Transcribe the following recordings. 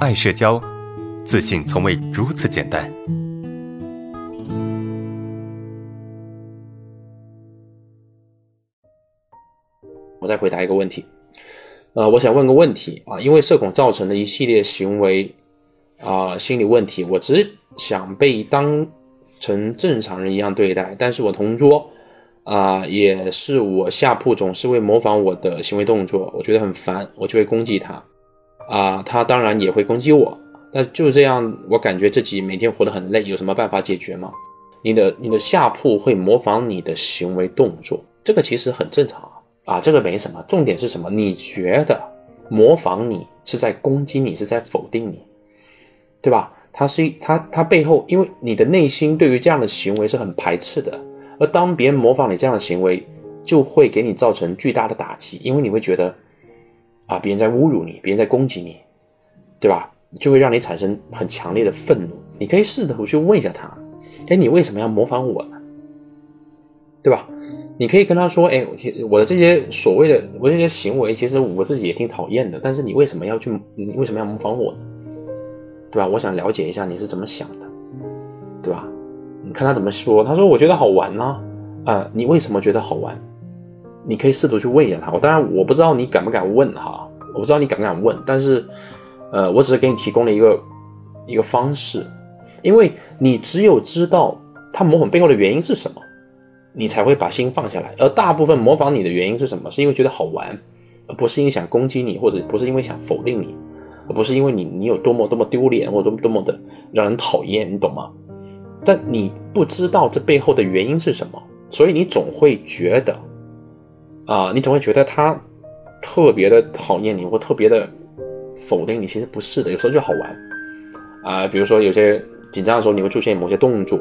爱社交，自信从未如此简单。我再回答一个问题，呃，我想问个问题啊，因为社恐造成的一系列行为啊心理问题，我只想被当成正常人一样对待，但是我同桌啊，也是我下铺总是会模仿我的行为动作，我觉得很烦，我就会攻击他啊，他当然也会攻击我，但就这样，我感觉自己每天活得很累，有什么办法解决吗？你的你的下铺会模仿你的行为动作，这个其实很正常。啊，这个没什么，重点是什么？你觉得模仿你是在攻击你，是在否定你，对吧？他是他他背后，因为你的内心对于这样的行为是很排斥的，而当别人模仿你这样的行为，就会给你造成巨大的打击，因为你会觉得啊，别人在侮辱你，别人在攻击你，对吧？就会让你产生很强烈的愤怒。你可以试图去问一下他，哎，你为什么要模仿我呢？对吧？你可以跟他说：“哎，我其我的这些所谓的我这些行为，其实我自己也挺讨厌的。但是你为什么要去？你为什么要模仿我呢？对吧？我想了解一下你是怎么想的，对吧？你看他怎么说。他说：我觉得好玩呢。啊，你为什么觉得好玩？你可以试图去问一下他。我当然我不知道你敢不敢问哈，我不知道你敢不敢问。但是，呃，我只是给你提供了一个一个方式，因为你只有知道他模仿背后的原因是什么。”你才会把心放下来，而大部分模仿你的原因是什么？是因为觉得好玩，而不是因为想攻击你，或者不是因为想否定你，而不是因为你你有多么多么丢脸，或者多么多么的让人讨厌，你懂吗？但你不知道这背后的原因是什么，所以你总会觉得，啊，你总会觉得他特别的讨厌你，或特别的否定你。其实不是的，有时候就好玩，啊，比如说有些紧张的时候，你会出现某些动作。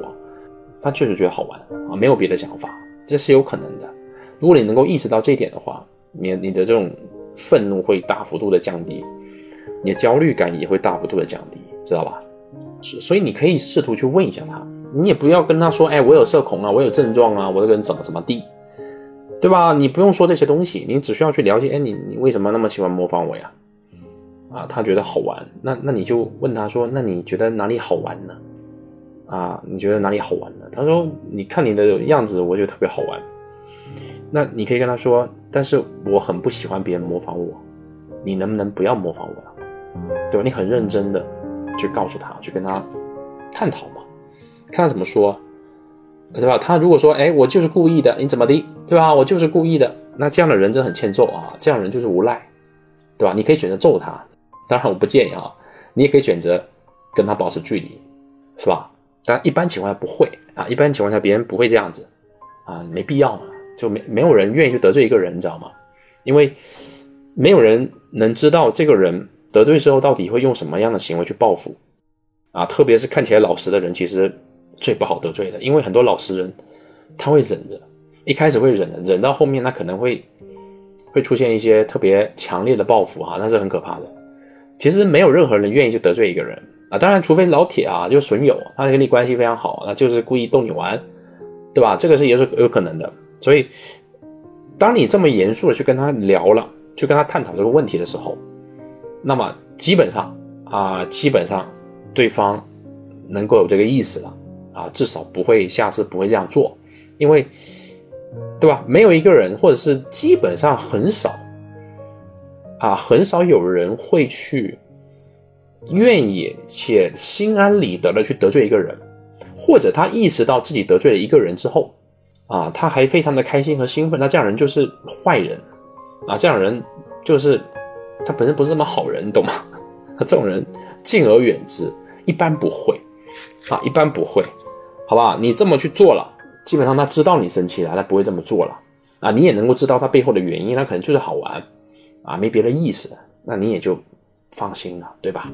他确实觉得好玩啊，没有别的想法，这是有可能的。如果你能够意识到这一点的话，你你的这种愤怒会大幅度的降低，你的焦虑感也会大幅度的降低，知道吧？所以你可以试图去问一下他，你也不要跟他说，哎，我有社恐啊，我有症状啊，我这个人怎么怎么地，对吧？你不用说这些东西，你只需要去了解，哎，你你为什么那么喜欢模仿我呀？啊，他觉得好玩，那那你就问他说，那你觉得哪里好玩呢？啊，你觉得哪里好玩呢？他说：“你看你的样子，我觉得特别好玩。”那你可以跟他说：“但是我很不喜欢别人模仿我，你能不能不要模仿我了？对吧？你很认真的去告诉他，去跟他探讨嘛，看他怎么说，对吧？他如果说：‘哎，我就是故意的，你怎么的？’对吧？我就是故意的。那这样的人真的很欠揍啊！这样人就是无赖，对吧？你可以选择揍他，当然我不建议啊。你也可以选择跟他保持距离，是吧？”但一般情况下不会啊，一般情况下别人不会这样子啊，没必要嘛，就没没有人愿意去得罪一个人，你知道吗？因为没有人能知道这个人得罪之后到底会用什么样的行为去报复啊，特别是看起来老实的人，其实最不好得罪的，因为很多老实人他会忍着，一开始会忍的，忍到后面他可能会会出现一些特别强烈的报复啊，那是很可怕的。其实没有任何人愿意去得罪一个人。啊，当然，除非老铁啊，就是损友，他跟你关系非常好，那就是故意逗你玩，对吧？这个是也是有可能的。所以，当你这么严肃的去跟他聊了，去跟他探讨这个问题的时候，那么基本上啊，基本上对方能够有这个意思了啊，至少不会下次不会这样做，因为，对吧？没有一个人，或者是基本上很少啊，很少有人会去。愿意且心安理得的去得罪一个人，或者他意识到自己得罪了一个人之后，啊，他还非常的开心和兴奋，那这样人就是坏人，啊，这样人就是他本身不是什么好人，懂吗？这种人敬而远之，一般不会，啊，一般不会，好吧？你这么去做了，基本上他知道你生气了，他不会这么做了，啊，你也能够知道他背后的原因，他可能就是好玩，啊，没别的意思，那你也就。放心了，对吧？